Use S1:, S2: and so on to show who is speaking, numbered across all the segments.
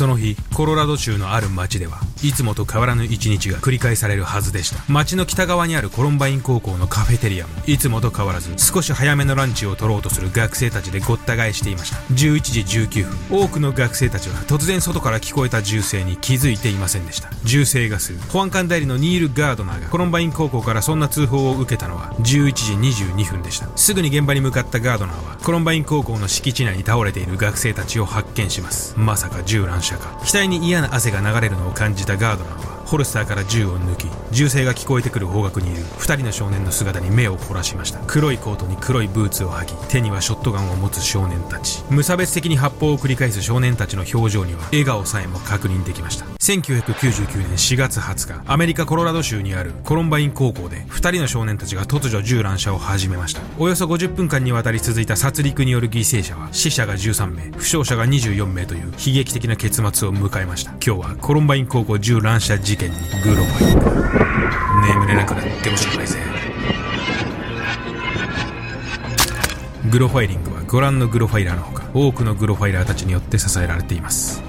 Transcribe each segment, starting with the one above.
S1: その日コロラド州のある町ではいつもと変わらぬ一日が繰り返されるはずでした。町の北側にあるコロンバイン高校のカフェテリアもいつもと変わらず少し早めのランチを取ろうとする学生たちでごった返していました。11時19分多くの学生たちは突然外から聞こえた銃声に気づいていませんでした。銃声がする保安官代理のニール・ガードナーがコロンバイン高校からそんな通報を受けたのは11時22分でした。すぐに現場に向かったガードナーはコロンバイン高校の敷地内に倒れている学生たちを発見します。まさか銃乱射か。額に嫌な汗が流れるのを感じたガードナーはホルスターから銃を抜き銃声が聞こえてくる方角にいる2人の少年の姿に目を凝らしました。黒いコートに黒いブーツを履き手にはショットガンを持つ少年たち。無差別的に発砲を繰り返す少年たちの表情には笑顔さえも確認できました。1999年4月20日アメリカコロラド州にあるコロンバイン高校で2人の少年たちが突如銃乱射を始めました。およそ50分間にわたり続いた殺戮による犠牲者は死者が13名負傷者が24名という悲劇的な結末を迎えました。今日はコロンバイン高校銃乱射事件にグロファイン眠れなくなってもしょうがないぜ。グロファイリングはご覧のグロファイラーのほか多くのグロファイラーたちによって支えられています。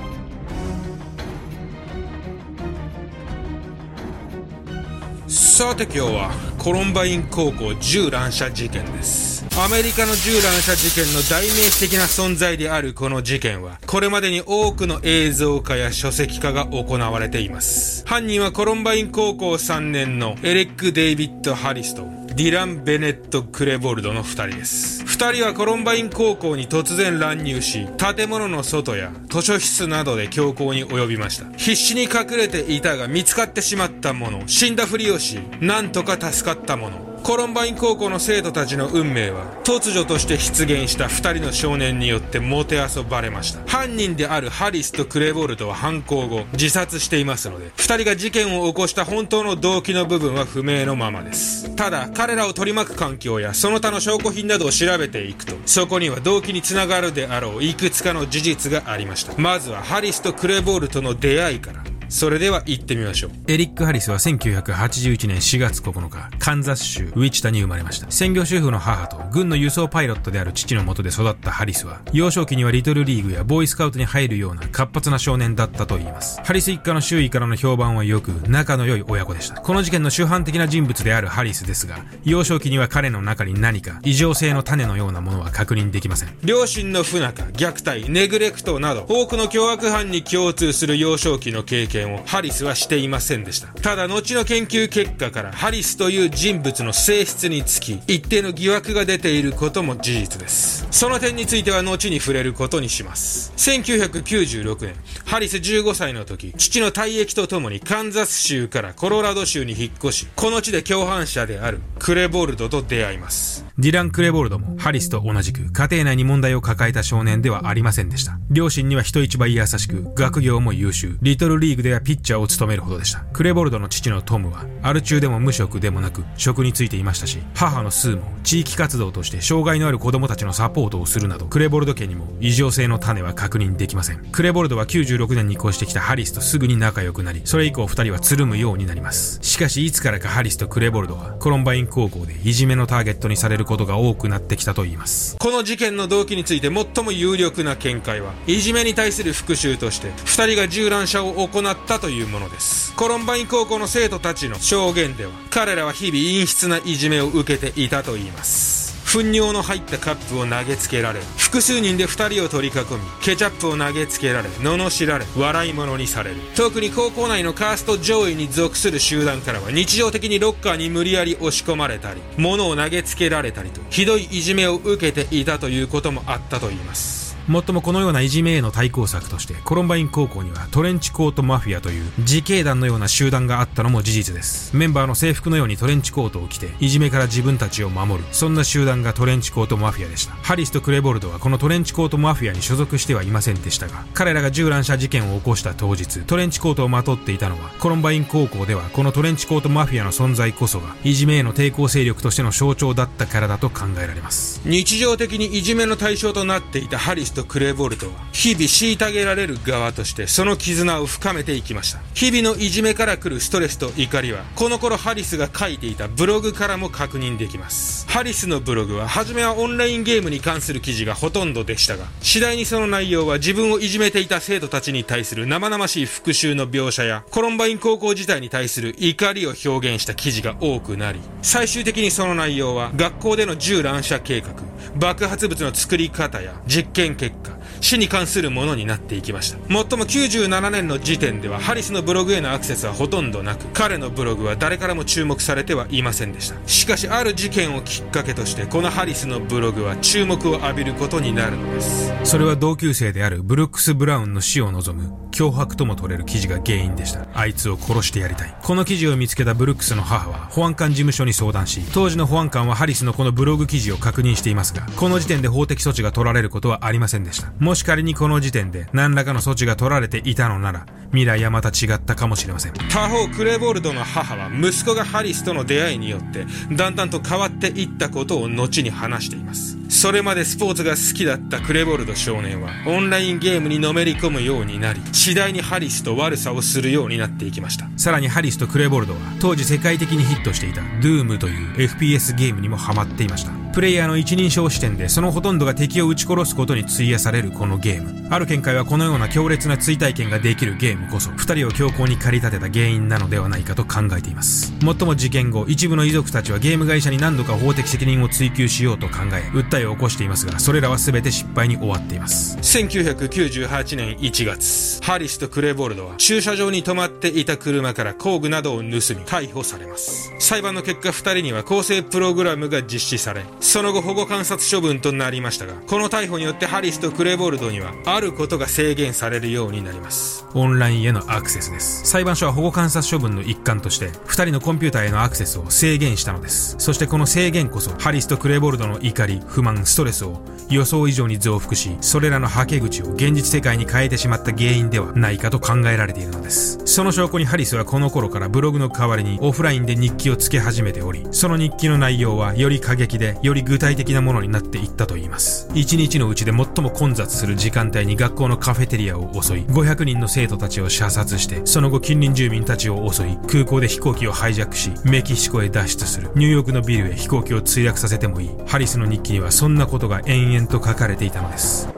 S1: さて今日はコロンバイン高校銃乱射事件です。アメリカの銃乱射事件の代名詞的な存在であるこの事件はこれまでに多くの映像化や書籍化が行われています。犯人はコロンバイン高校3年のエリック・デイビッド・ハリスとディラン・ベネット・クレボルドの2人です。2人はコロンバイン高校に突然乱入し建物の外や図書室などで強行に及びました。必死に隠れていたが見つかってしまったもの死んだふりをしなんとか助かったもの。コロンバイン高校の生徒たちの運命は突如として出現した2人の少年によってもてあそばれました。犯人であるハリスとクレボルトは犯行後自殺していますので2人が事件を起こした本当の動機の部分は不明のままです。ただ彼らを取り巻く環境やその他の証拠品などを調べていくとそこには動機につながるであろういくつかの事実がありました。まずはハリスとクレボルトの出会いから。それでは行ってみましょう。エリック・ハリスは1981年4月9日、カンザス州ウィチタに生まれました。専業主婦の母と軍の輸送パイロットである父のもとで育ったハリスは、幼少期にはリトルリーグやボーイスカウトに入るような活発な少年だったといいます。ハリス一家の周囲からの評判は良く、仲の良い親子でした。この事件の主犯的な人物であるハリスですが、幼少期には彼の中に何か異常性の種のようなものは確認できません。両親の不仲、虐待、ネグレクトなど、多くの凶悪犯に共通する幼少期の経験をハリスはしていませんでした。ただ、後の研究結果から、ハリスという人物の性質につき、一定の疑惑が出ていることも事実です。その点については後に触れることにします。1996年、ハリス15歳の時、父の退役とともにカンザス州からコロラド州に引っ越し、この地で共犯者であるクレボルドと出会います。ディラン・クレボルドもハリスと同じく家庭内に問題を抱えた少年ではありませんでした。両親には人一倍優しく、学業も優秀、リトルリーグではピッチャーを務めるほどでした。クレボルドの父のトムは、アル中でも無職でもなく、職に就いていましたし、母のスーも地域活動として障害のある子供たちのサポートをするなど、クレボルド家にも異常性の種は確認できません。クレボルドは96年に越してきたハリスとすぐに仲良くなり、それ以降二人はつるむようになります。しかし、いつからかハリスとクレボルドは、コロンバイン高校でいじめのターゲットにされることが多くなってきたと言います。この事件の動機について最も有力な見解は、いじめに対する復讐として、二人が銃乱射を行ったというものです。コロンバイン高校の生徒たちの証言では、彼らは日々陰湿ないじめを受けていたと言います。糞尿の入ったカップを投げつけられ、複数人で二人を取り囲み、ケチャップを投げつけられ、罵られ、笑い物にされる。特に高校内のカースト上位に属する集団からは日常的にロッカーに無理やり押し込まれたり、物を投げつけられたりと、ひどいいじめを受けていたということもあったと言います。もっともこのようないじめへの対抗策としてコロンバイン高校にはトレンチコートマフィアという自警団のような集団があったのも事実です。メンバーの制服のようにトレンチコートを着ていじめから自分たちを守る。そんな集団がトレンチコートマフィアでした。ハリスとクレボルドはこのトレンチコートマフィアに所属してはいませんでしたが彼らが銃乱射事件を起こした当日トレンチコートをまとっていたのはコロンバイン高校ではこのトレンチコートマフィアの存在こそがいじめへの抵抗勢力としての象徴だったからだと考えられます。日常的にいじめの対象となっていたハリスと
S2: とクレーボルトは、日々虐げられる側としてその絆を深めていきました。日々のいじめから来るストレスと怒りは、この頃ハリスが書いていたブログからも確認できます。ハリスのブログは、初めはオンラインゲームに関する記事がほとんどでしたが、次第にその内容は自分をいじめていた生徒たちに対する生々しい復讐の描写や、コロンバイン高校自体に対する怒りを表現した記事が多くなり、最終的にその内容は、学校での銃乱射計画、爆発物の作り方や実験結果、死に関するものになっていきました。もっとも97年の時点ではハリスのブログへのアクセスはほとんどなく、彼のブログは誰からも注目されてはいませんでした。しかしある事件をきっかけとして、このハリスのブログは注目を浴びることになるのです。
S1: それは同級生であるブルックス・ブラウンの死を望む脅迫とも取れる記事が原因でした。あいつを殺してやりたい。この記事を見つけたブルックスの母は保安官事務所に相談し、当時の保安官はハリスのこのブログ記事を確認していますが、この時点で法的措置が取られることはありませんでした。もし仮にこの時点で何らかの措置が取られていたのなら、未来はまた違ったかもしれません。
S2: 他方、クレボルドの母は息子がハリスとの出会いによって、だんだんと変わっていったことを後に話しています。それまでスポーツが好きだったクレボルド少年は、オンラインゲームにのめり込むようになり、次第にハリスと悪さをするようになっていきました。
S1: さらにハリスとクレボルドは、当時世界的にヒットしていた、ドゥームという FPS ゲームにもハマっていました。プレイヤーの一人称視点でそのほとんどが敵を撃ち殺すことに費やされるこのゲーム。ある見解はこのような強烈な追体験ができるゲームこそ、二人を強行に駆り立てた原因なのではないかと考えています。もっとも事件後、一部の遺族たちはゲーム会社に何度か法的責任を追及しようと考え、訴えを起こしていますが、それらは全て失敗に終わっています。
S2: 1998年1月、ハリスとクレボルドは駐車場に止まっていた車から工具などを盗み、逮捕されます。裁判の結果二人には更生プログラムが実施され、その後保護観察処分となりましたが、この逮捕によってハリスとクレボルドには、あることが制限されるようになります。
S1: オンラインへのアクセスです。裁判所は保護観察処分の一環として、二人のコンピューターへのアクセスを制限したのです。そしてこの制限こそ、ハリスとクレボルドの怒り、不満、ストレスを予想以上に増幅し、それらのはけ口を現実世界に変えてしまった原因ではないかと考えられているのです。その証拠にハリスはこの頃からブログの代わりにオフラインで日記をつけ始めており、その日記の内容はより過激で、より具体体的なものになっていったといいます。一日のうちで最も混雑する時間帯に学校のカフェテリアを襲い、500人の生徒たちを射殺して、その後近隣住民たちを襲い、空港で飛行機をハイジャックし、メキシコへ脱出する。ニューヨークのビルへ飛行機を墜落させてもいい。ハリスの日記にはそんなことが延々と書かれていたのです。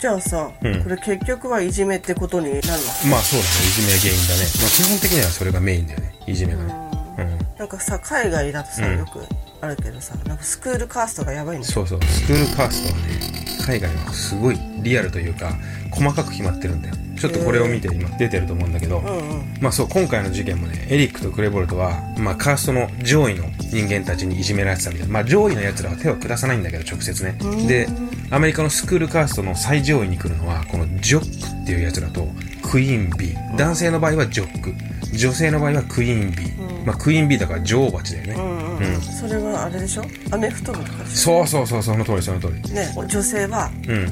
S3: じゃあさ、うん、これ結局はいじめってことになるわけまあ
S1: そうだねいじめが原因だね、まあ、基本的にはそれがメインだよねいじめがね、
S3: うん、なんかさ海外だとさ、よくあるけどさなんかスクールカーストがやばいんだ
S1: そうそう。スクールカーストはね海外はすごいリアルというか細かく決まってるんだよ。ちょっとこれを見て今出てると思うんだけど、うんうん、まあそう今回の事件もねエリックとクレボルトは、まあ、カーストの上位の人間たちにいじめられてたみたいな、まあ、上位のやつらは手を下さないんだけど直接ね。でアメリカのスクールカーストの最上位に来るのはこのジョックっていうやつらとクイーンビー。男性の場合はジョック女性の場合はクイーンビー、うん、まあ、クイーンビーだから女王蜂だよね、うん
S3: うん、それはあれでしょ？アメフト部とか
S1: そうそうそうその通りその通り。
S3: ね女性は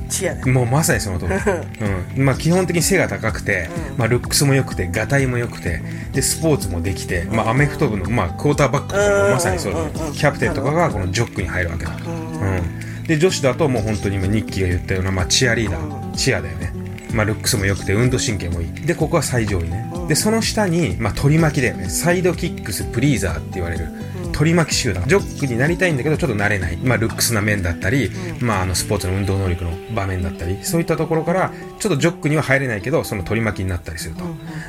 S3: チア
S1: だ、うん、もうまさにその通り、うん。まあ、基本的に背が高くて、まあ、ルックスも良くてがたいも良くてでスポーツもできて、まあ、アメフト部の、まあ、クォーターバックとかもまさにそうだ、キャプテンとかがこのジョックに入るわけだ、うん、で女子だともう本当に今ニッキーが言ったような、まあ、チアリーダーチアだよね。まあ、ルックスも良くて運動神経もいい。でここは最上位ねでその下に、まあ、取り巻きだよね。サイドキックスプリーザーって言われる。取り巻き集団。ジョックになりたいんだけどちょっとなれない、まあ、ルックスな面だったり、まあ、あのスポーツの運動能力の場面だったりそういったところからちょっとジョックには入れないけどその取り巻きになったりすると。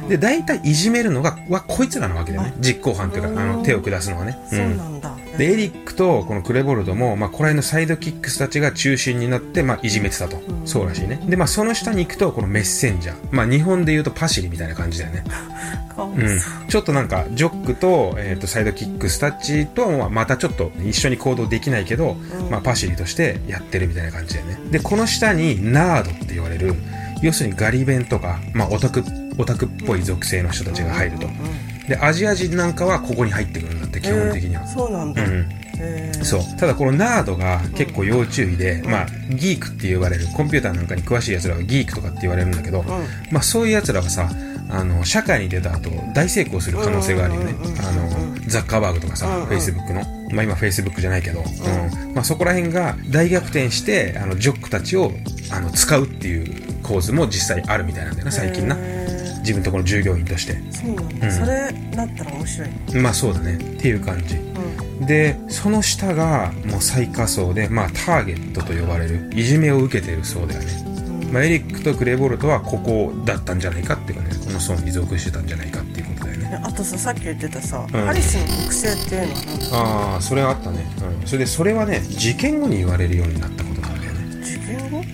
S1: で大体いじめるのがはこいつらなわけだよね。実行犯というかあの手を下すのはね、
S3: うん、そうなんだ
S1: で、エリックとこのクレボルドも、まあ、こら辺のサイドキックスたちが中心になって、まあ、いじめてたと。うん、そうらしいね。で、まあ、その下に行くと、このメッセンジャー。まあ、日本で言うとパシリみたいな感じだよね。うん。ちょっとなんか、ジョックと、えっ、ー、と、サイドキックスたちとは、またちょっと一緒に行動できないけど、うん、まあ、パシリとしてやってるみたいな感じだよね。で、この下に、ナードって言われる、要するにガリ弁とか、まあ、オタク、オタクっぽい属性の人たちが入ると。で、アジア人なんかはここに入ってくるんだって、基本的には。え
S3: ー、そうなんだ。うん
S1: そうただこのナードが結構要注意で、うん、まあギークって呼ばれるコンピューターなんかに詳しい奴らはギークとかって言われるんだけど、うん、まあそういう奴らはさ
S3: あの、社会に出た後、大成功する可能性があるよね。あの、ザッカーバーグとかさ、フェイスブックの。まあ今フェイスブックじゃないけど、うん。まあそこら辺が大逆転して、あの、ジョックたちを、あの、使うっていう構図も実際あるみたいなんだよな、最近な。
S4: へ
S3: 自分のところの従業員として。
S4: ーそうなんだ、それだったら面白いね
S3: まあそうだね。っていう感じ。
S4: うん
S3: で、その下がもう最下層で、まあターゲットと呼ばれる、いじめを受けている層だよね。まあエリックとクレイボルトはここだったんじゃないかっていうかね、この層に属してたんじゃないかっていうことだよね。
S4: えあとささっき言ってたさ、
S3: ん
S4: ハリスの特性っていうのは
S3: ああ、それはあったね。うん。それで、それはね、事件後に言われるようになった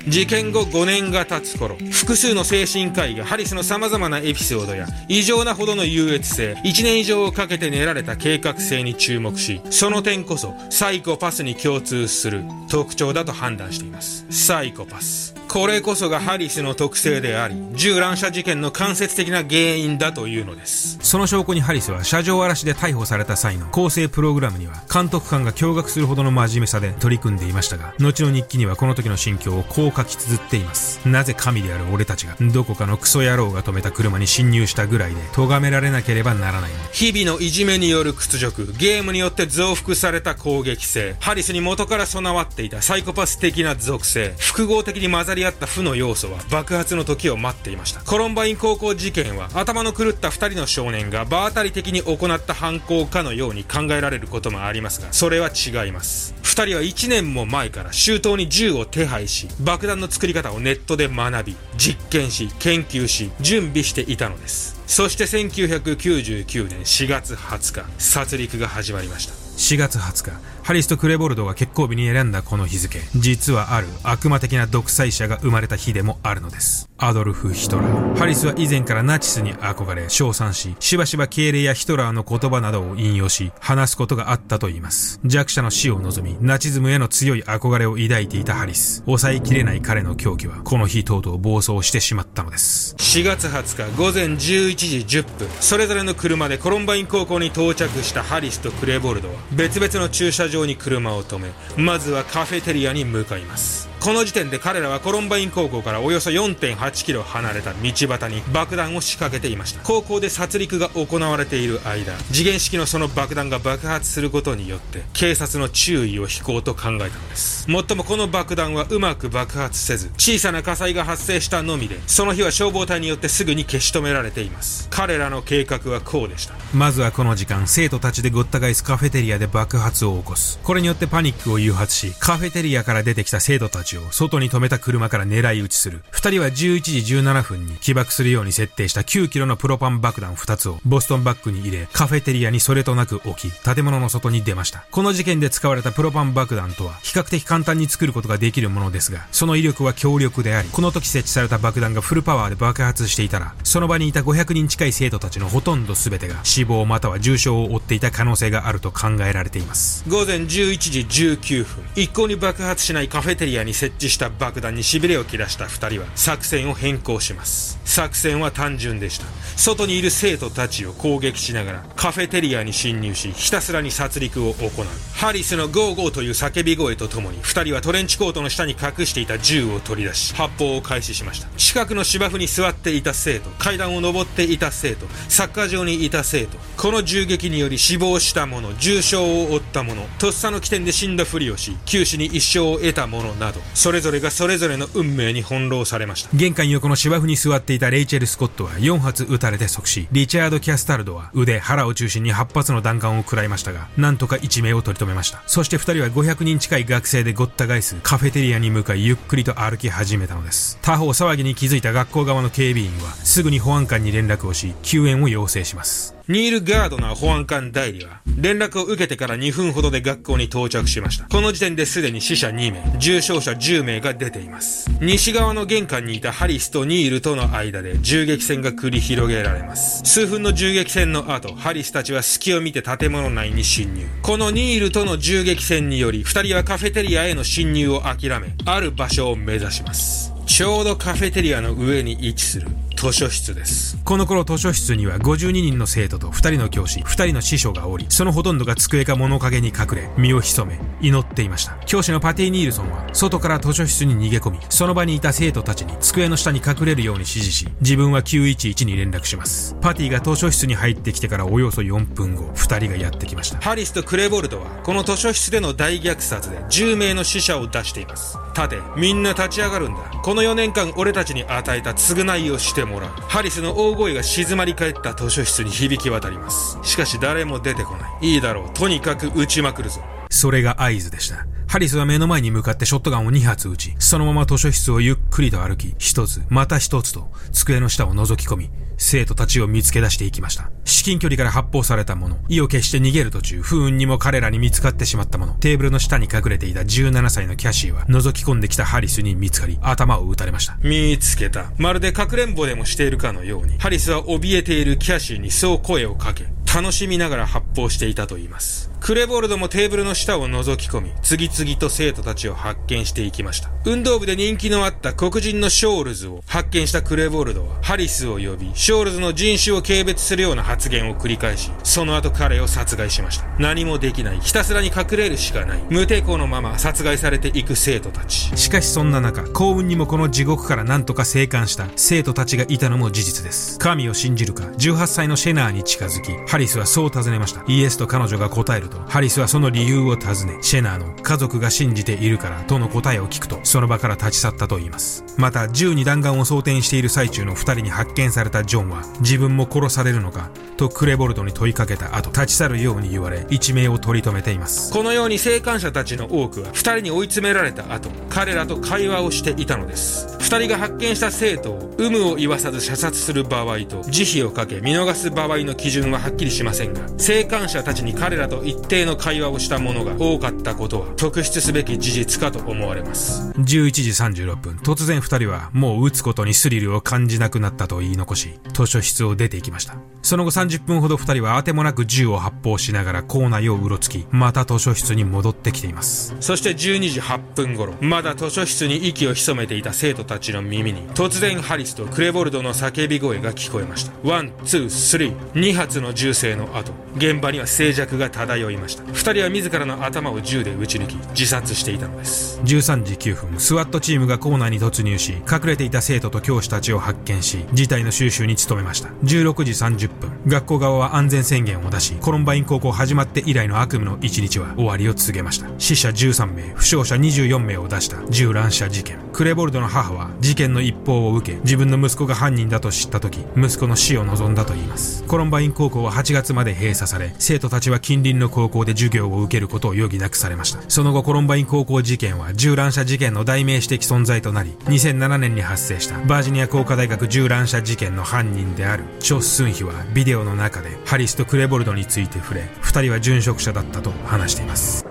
S1: 事件後5年が経つ頃、複数の精神科医がハリスの様々なエピソードや異常なほどの優越性、1年以上をかけて練られた計画性に注目し、その点こそサイコパスに共通する特徴だと判断しています。サイコパス。これこそがハリスの特性であり、銃乱射事件の間接的な原因だというのです。
S3: その証拠にハリスは車上荒らしで逮捕された際の構成プログラムには監督官が驚愕するほどの真面目さで取り組んでいましたが、後の日記にはこの時の心境をこう書き綴っています。なぜ神である俺たちがどこかのクソ野郎が止めた車に侵入したぐらいで咎められなければならないんだ。
S1: 日々のいじめによる屈辱、ゲームによって増幅された攻撃性、ハリスに元から備わっていたサイコパス的な属性、複合的に混ざり合った負の要素は爆発の時を待っていました。コロンバイン高校事件は頭の狂った二人の少年が場当たり的に行った犯行かのように考えられることもありますが、それは違います。二人は一年も前から周到に銃を手配し、爆弾の作り方をネットで学び、実験し、研究し、準備していたのです。そして1999年4月20日、殺戮が始まりました。
S3: 4月20日、ハリスとクレボルドが結婚日に選んだこの日付、実はある悪魔的な独裁者が生まれた日でもあるのです。アドルフ・ヒトラー。ハリスは以前からナチスに憧れ、称賛し、しばしば敬礼やヒトラーの言葉などを引用し、話すことがあったと言います。弱者の死を望み、ナチズムへの強い憧れを抱いていたハリス。抑えきれない彼の狂気は、この日とうとう暴走してしまったのです。
S1: 4月20日午前11時10分、それぞれの車でコロンバイン高校に到着したハリスとクレボルドは、別々の駐車場に車を止め、まずはカフェテリアに向かいます。この時点で彼らはコロンバイン高校からおよそ4.8キロ離れた道端に爆弾を仕掛けていました。高校で殺戮が行われている間、次元式のその爆弾が爆発することによって、警察の注意を引こうと考えたのです。もっともこの爆弾はうまく爆発せず、小さな火災が発生したのみで、その日は消防隊によってすぐに消し止められています。彼らの計画はこうでした。
S3: まずはこの時間、生徒たちでごった返すカフェテリアで爆発を起こす。これによってパニックを誘発し、カフェテリアから出てきた生徒たちを外に止めた車から狙い撃ちする。二人は11時17分に起爆するように設定した9キロのプロパン爆弾2つをボストンバッグに入れ、カフェテリアにそれとなく置き、建物の外に出ました。この事件で使われたプロパン爆弾とは、比較的簡単に作ることができるものですが、その威力は強力であり、この時設置された爆弾がフルパワーで爆発していたら、その場にいた500人近い生徒たちのほとんど全てが死亡または重傷を負っていた可能性があると考えられています。
S1: 午前11時19分、一向に爆発しないカフェテリアに設置した爆弾に痺れを切らした二人は作戦を変更します。作戦は単純でした。外にいる生徒たちを攻撃しながらカフェテリアに侵入し、ひたすらに殺戮を行う。ハリスのゴーゴーという叫び声とともに、二人はトレンチコートの下に隠していた銃を取り出し、発砲を開始しました。近くの芝生に座っていた生徒、階段を登っていた生徒、サッカー場にいた生徒、この銃撃により死亡した者、重傷を負った者、とっさの起点で死んだふりをし、九死に一生を得た者など、それぞれがそれぞれの運命に翻弄されました。
S3: 玄関横の芝生に座っていたレイチェル・スコットは4発撃たれて即死。リチャード・キャスタルドは腕、腹を中心に8発の弾丸を食らいましたが、なんとか1名を取り留めました。そして2人は500人近い学生でごった返すカフェテリアに向かいゆっくりと歩き始めたのです。他方騒ぎに気づいた学校側の警備員はすぐに保安官に連絡をし、救援を要請します。
S1: ニール・ガードナー保安官代理は、連絡を受けてから2分ほどで学校に到着しました。この時点ですでに死者2名、重傷者10名が出ています。西側の玄関にいたハリスとニールとの間で銃撃戦が繰り広げられます。数分の銃撃戦の後、ハリスたちは隙を見て建物内に侵入。このニールとの銃撃戦により、2人はカフェテリアへの侵入を諦め、ある場所を目指します。ちょうどカフェテリアの上に位置する図書室です。
S3: この頃図書室には52人の生徒と2人の教師、2人の師匠がおり、そのほとんどが机か物陰に隠れ、身を潜め、祈っていました。教師のパティ・ニールソンは、外から図書室に逃げ込み、その場にいた生徒たちに机の下に隠れるように指示し、自分は911に連絡します。パティが図書室に入ってきてからおよそ4分後、2人がやってきました。
S1: ハリスとクレボルドは、この図書室での大虐殺で10名の死者を出しています。立て、みんな立ち上がるんだ。この4年間俺たちに与えた償いをしてもらう。ハリスの大声が静まり返った図書室に響き渡ります。しかし誰も出てこない。いいだろう。とにかく撃ちまくるぞ。
S3: それが合図でした。ハリスは目の前に向かってショットガンを2発撃ち、そのまま図書室をゆっくりと歩き、一つ、また一つと、机の下を覗き込み、生徒たちを見つけ出していきました。至近距離から発砲されたもの、意を決して逃げる途中、不運にも彼らに見つかってしまったもの、テーブルの下に隠れていた17歳のキャシーは、覗き込んできたハリスに見つかり、頭を撃たれました。
S1: 見つけた。まるでかくれんぼでもしているかのように、ハリスは怯えているキャシーにそう声をかけ、楽しみながら発砲していたと言います。クレボルドもテーブルの下を覗き込み、次々と生徒たちを発見していきました。運動部で人気のあった黒人のショールズを発見したクレボルドは、ハリスを呼び、ショールズの人種を軽蔑するような発言を繰り返し、その後彼を殺害しました。何もできない。ひたすらに隠れるしかない。無抵抗のまま殺害されていく生徒たち。
S3: しかしそんな中、幸運にもこの地獄から何とか生還した生徒たちがいたのも事実です。神を信じるか、18歳のシェナーに近づき、ハリスはそう尋ねました。イエスと彼女が答えると、ハリスはその理由を尋ね、シェナーの家族が信じているからとの答えを聞くと、その場から立ち去ったと言います。また、銃に弾丸を装填している最中の二人に発見されたジョンは、自分も殺されるのか、とクレボルトに問いかけた後、立ち去るように言われ、一命を取り留めています。
S1: このように生還者たちの多くは二人に追い詰められた後、彼らと会話をしていたのです。二人が発見した生徒を有無を言わさず射殺する場合と慈悲をかけ見逃す場合の基準ははっきりしませんが、生還者たちに彼らと一定の会話をした者が多かったことは特筆すべき事実かと思われます。
S3: 11時36分、突然二人はもう撃つことにスリルを感じなくなったと言い残し、図書室を出て行きました。その後30分ほど二人は当てもなく銃を発砲しながら校内をうろつき、また図書室に戻ってきています。
S1: そして12時8分頃、まだ図書室に息を潜めていた生徒たちの耳に、突然ハリスとクレボルドの叫び声が聞こえました。 One, two, three。2発の銃声の後、現場には静寂が漂いました。2人は自らの頭を銃で撃ち抜き、自殺していたのです。
S3: 13時9分、 SWAT チームが校内に突入し、隠れていた生徒と教師たちを発見し、事態の収拾に努めました。16時30分、学校側は安全宣言を出し、コロンバイン高校始まって以来の悪夢の一日は終わりを告げました。死者13名、負傷者24名を出した銃乱射事件。クレボルドの母は事件の一報を受け、自分の息子が犯人だと知った時、息子の死を望んだと言います。コロンバイン高校は8月まで閉鎖され、生徒たちは近隣の高校で授業を受けることを余儀なくされました。その後、コロンバイン高校事件は銃乱射事件の代名詞的存在となり、2007年に発生したバージニア工科大学銃乱射事件の犯人であるチョ・スンヒはビデオの中でハリスとクレボルドについて触れ、二人は殉職者だったと話しています。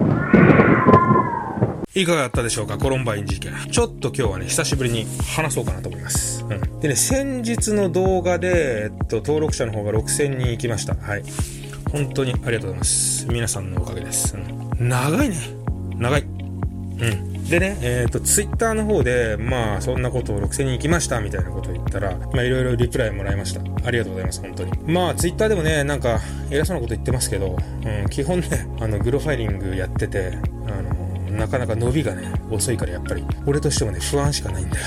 S1: いかがだったでしょうかコロンバイン事件。ちょっと今日はね、久しぶりに話そうかなと思います。うん。でね、先日の動画で、えっと、登録者の方が6000人行きました。はい。本当にありがとうございます。皆さんのおかげです。うん、長いね。長い。うん。でね、えっ、と、ツイッターの方で、まあ、そんなことを6000人行きました、みたいなことを言ったら、まあ、いろいろリプライもらいました。ありがとうございます、本当に。まあ、ツイッターでもね、なんか、偉そうなこと言ってますけど、うん、基本ね、あの、グロファイリングやってて、あの、なかなか伸びがね、遅いからやっぱり、俺としてもね、不安しかないんだよ。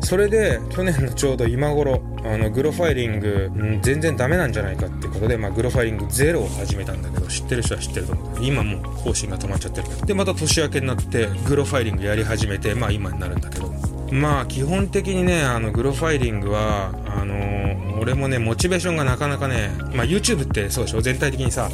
S1: それで、去年のちょうど今頃、あの、グロファイリング、うん全然ダメなんじゃないかってことで、まあ、グロファイリングゼロを始めたんだけど、知ってる人は知ってると思う。今もう更新が止まっちゃってるけど。で、また年明けになって、グロファイリングやり始めて、まあ今になるんだけど。まあ基本的にね、あの、グロファイリングは、あのー俺もね、モチベーションがなかなかね、まあ YouTube ってそうでしょ？全体的にさ、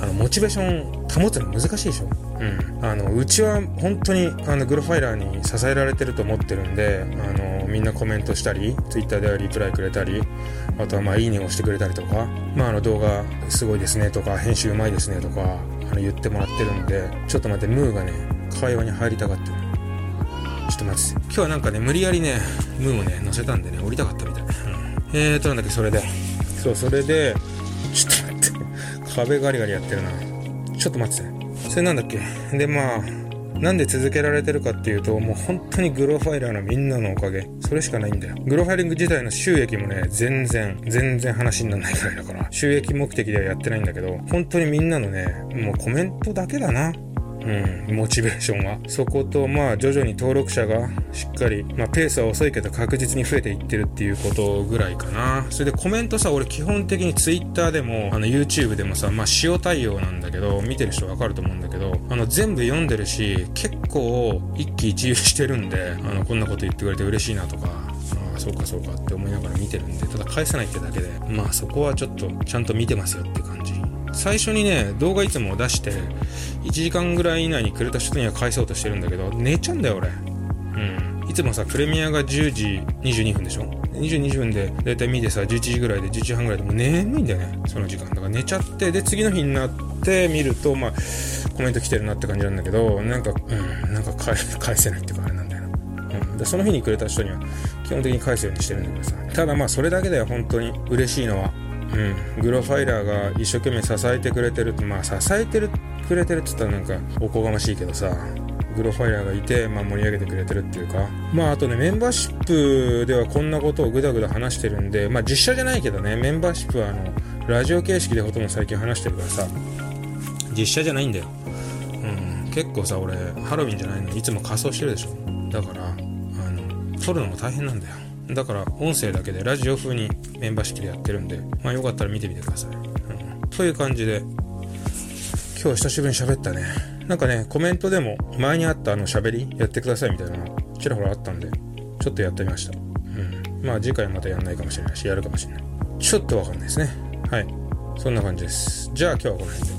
S1: あの、モチベーション保つの難しいでしょ？うん。あの、うちは本当に、あの、グロファイラーに支えられてると思ってるんで、あの、みんなコメントしたり、Twitter ではリプライくれたり、あとはまあ、いいねをしてくれたりとか、まあ、あの、動画すごいですねとか、編集うまいですねとか、あの、言ってもらってるんで、ちょっと待って、ムーがね、会話に入りたがってる。ちょっと待って。今日はなんかね、無理やりね、ムーをね、乗せたんでね、降りたかったみたい。うん、えーと、なんだっけ、それで。そう、それで、ちょっと待って。壁ガリガリやってるな。ちょっと待って。それなんだっけ。で、まあ、なんで続けられてるかっていうと、もう本当にグローファイラーのみんなのおかげ。それしかないんだよ。グローファイリング自体の収益もね、全然、全然話にならないぐらいだから、収益目的ではやってないんだけど、本当にみんなのね、もうコメントだけだな。うん、モチベーションは。そこと、まあ、徐々に登録者がしっかり、まあ、ペースは遅いけど確実に増えていってるっていうことぐらいかな。それでコメントさ、俺基本的に Twitter でも、あの、YouTube でもさ、まあ、塩対応なんだけど、見てる人わかると思うんだけど、あの、全部読んでるし、結構一喜一憂してるんで、あの、こんなこと言ってくれて嬉しいなとか、ああ、そうかそうかって思いながら見てるんで、ただ返さないってだけで、まあそこはちょっとちゃんと見てますよって感じ。最初にね、動画いつも出して、1時間ぐらい以内にくれた人には返そうとしてるんだけど、寝ちゃうんだよ、俺。うん。いつもさ、プレミアが10時22分でしょ ?22 分で、だいたい見てさ、11時ぐらいで、11時半ぐらいでもう眠いんだよね、その時間。だから寝ちゃって、で、次の日になって見ると、まあ、コメント来てるなって感じなんだけど、なんか、うん、なんか返せないっていうかあれなんだよな。うん。で、その日にくれた人には、基本的に返すようにしてるんだけどさ。ただまあ、それだけでは本当に嬉しいのは、うん、グロファイラーが一生懸命支えてくれてるまあ支えてるくれてるって言ったらなんかおこがましいけどさグロファイラーがいて、まあ、盛り上げてくれてるっていうか。まああとねメンバーシップではこんなことをぐだぐだ話してるんでまあ実写じゃないけどねメンバーシップはあのラジオ形式でほとんど最近話してるからさ実写じゃないんだよ。うん。結構さ俺ハロウィンじゃないのいつも仮装してるでしょ。だからあの撮るのも大変なんだよ。だから音声だけでラジオ風にメンバー式でやってるんで、まあよかったら見てみてください。うん、という感じで、今日久しぶりに喋ったね。なんかね、コメントでも前にあったあの喋りやってくださいみたいなのちらほらあったんで、ちょっとやってみました。うん。まあ次回またやんないかもしれないし、やるかもしれない。ちょっとわかんないですね。はい。そんな感じです。じゃあ今日はこの辺で。